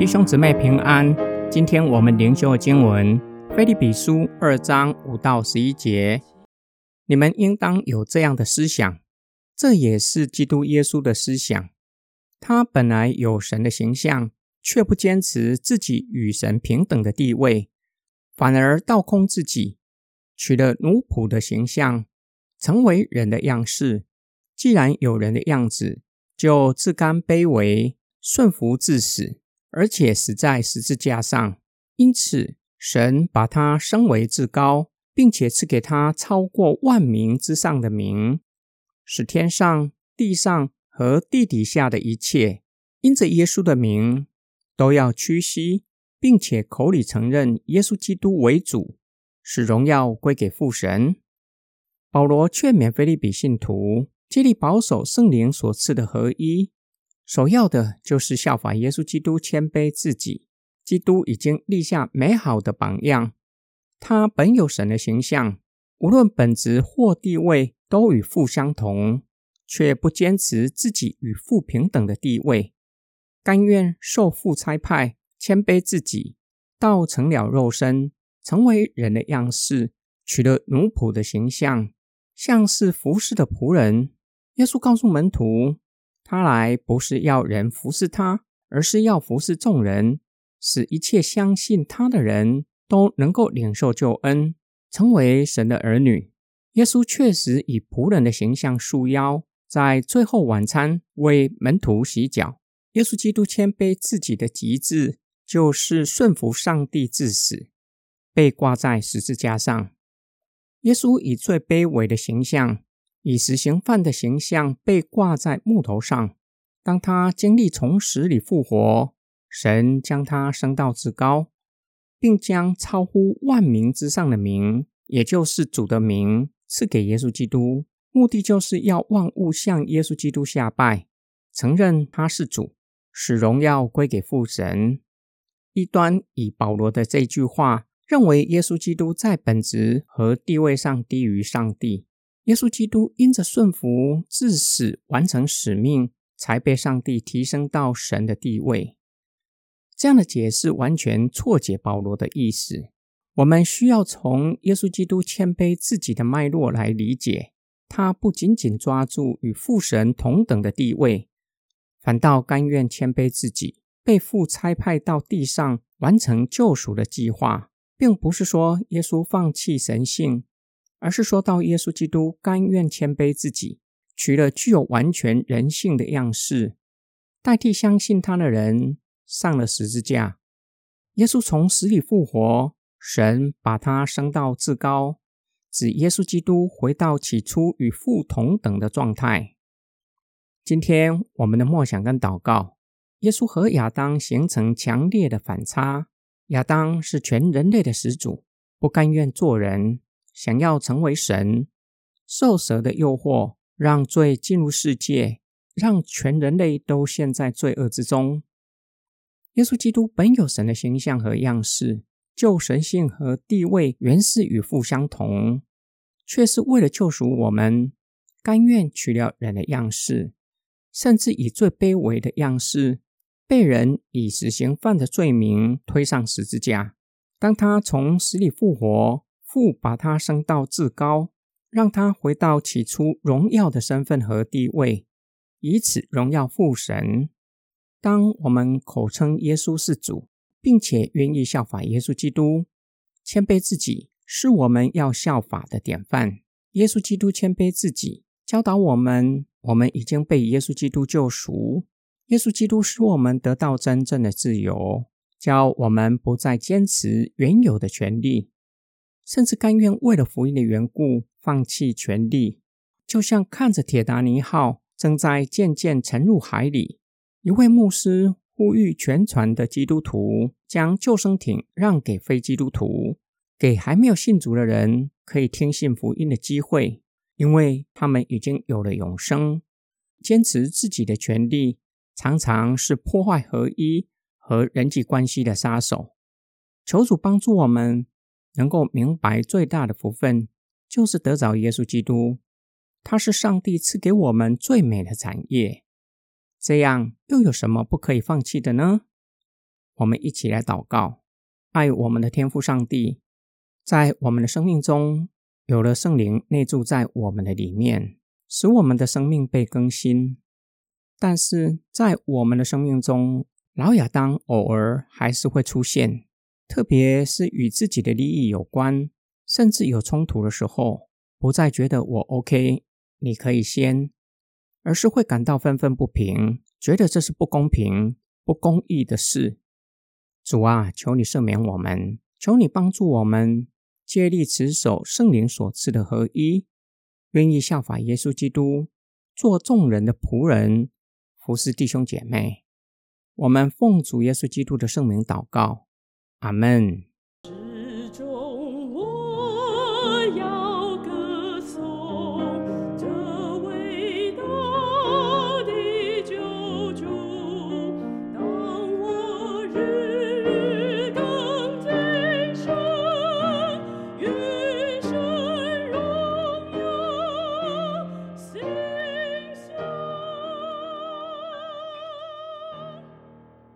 弟兄姊妹平安。今天我们灵修的经文《菲利比书》二章五到十一节。你们应当有这样的思想，这也是基督耶稣的思想。他本来有神的形象，却不坚持自己与神平等的地位，反而倒空自己，取了奴仆的形象，成为人的样式。既然有人的样子，就自甘卑微，顺服至死。而且死在十字架上，因此神把他升为至高，并且赐给他超过万名之上的名，使天上、地上和地底下的一切，因着耶稣的名，都要屈膝，并且口里承认耶稣基督为主，使荣耀归给父神。保罗劝勉菲利比信徒，竭力保守圣灵所赐的合一。首要的就是效法耶稣基督，谦卑自己。基督已经立下美好的榜样。他本有神的形象，无论本质或地位都与父相同，却不坚持自己与父平等的地位，甘愿受父差派，谦卑自己，道成了肉身，成为人的样式，取了奴仆的形象，像是服侍的仆人。耶稣告诉门徒。他来不是要人服侍他，而是要服侍众人，使一切相信他的人都能够领受救恩，成为神的儿女。耶稣确实以仆人的形象束腰，在最后晚餐为门徒洗脚。耶稣基督谦卑自己的极致，就是顺服上帝至死，被挂在十字架上。耶稣以最卑微的形象。以实行犯的形象被挂在木头上。当他经历从死里复活，神将他升到至高，并将超乎万名之上的名，也就是主的名，赐给耶稣基督。目的就是要万物向耶稣基督下拜，承认他是主，使荣耀归给父神。一端以保罗的这句话，认为耶稣基督在本质和地位上低于上帝。耶稣基督因着顺服至死，完成使命，才被上帝提升到神的地位。这样的解释完全错解保罗的意思。我们需要从耶稣基督谦卑自己的脉络来理解。他不仅仅抓住与父神同等的地位，反倒甘愿谦卑自己，被父差派到地上完成救赎的计划，并不是说耶稣放弃神性。而是说到耶稣基督甘愿谦卑自己，取了具有完全人性的样式，代替相信他的人上了十字架。耶稣从死里复活，神把他升到至高，指耶稣基督回到起初与父同等的状态。今天我们的默想跟祷告，耶稣和亚当形成强烈的反差。亚当是全人类的始祖，不甘愿做人。想要成为神，受蛇的诱惑，让罪进入世界，让全人类都陷在罪恶之中。耶稣基督本有神的形象和样式，就神性和地位原是与父相同，却是为了救赎我们，甘愿取了人的样式，甚至以最卑微的样式，被人以死刑犯的罪名推上十字架。当他从死里复活。父把他升到至高，让他回到起初荣耀的身份和地位，以此荣耀父神。当我们口称耶稣是主，并且愿意效法耶稣基督，谦卑自己，是我们要效法的典范。耶稣基督谦卑自己，教导我们：我们已经被耶稣基督救赎。耶稣基督使我们得到真正的自由，教我们不再坚持原有的权利。甚至甘愿为了福音的缘故放弃权力，就像看着铁达尼号正在渐渐沉入海里，一位牧师呼吁全船的基督徒将救生艇让给非基督徒，给还没有信主的人可以听信福音的机会，因为他们已经有了永生。坚持自己的权利，常常是破坏合一和人际关系的杀手。求主帮助我们。能够明白最大的福分，就是得着耶稣基督，他是上帝赐给我们最美的产业。这样又有什么不可以放弃的呢？我们一起来祷告。爱我们的天父上帝，在我们的生命中有了圣灵内住在我们的里面，使我们的生命被更新。但是在我们的生命中，老亚当偶尔还是会出现，特别是与自己的利益有关，甚至有冲突的时候，不再觉得我 OK，你可以先，而是会感到愤愤不平，觉得这是不公平、不公义的事。主啊，求你赦免我们，求你帮助我们，借力持守圣灵所赐的合一，愿意效法耶稣基督，做众人的仆人，服侍弟兄姐妹。我们奉主耶稣基督的圣名祷告，阿门。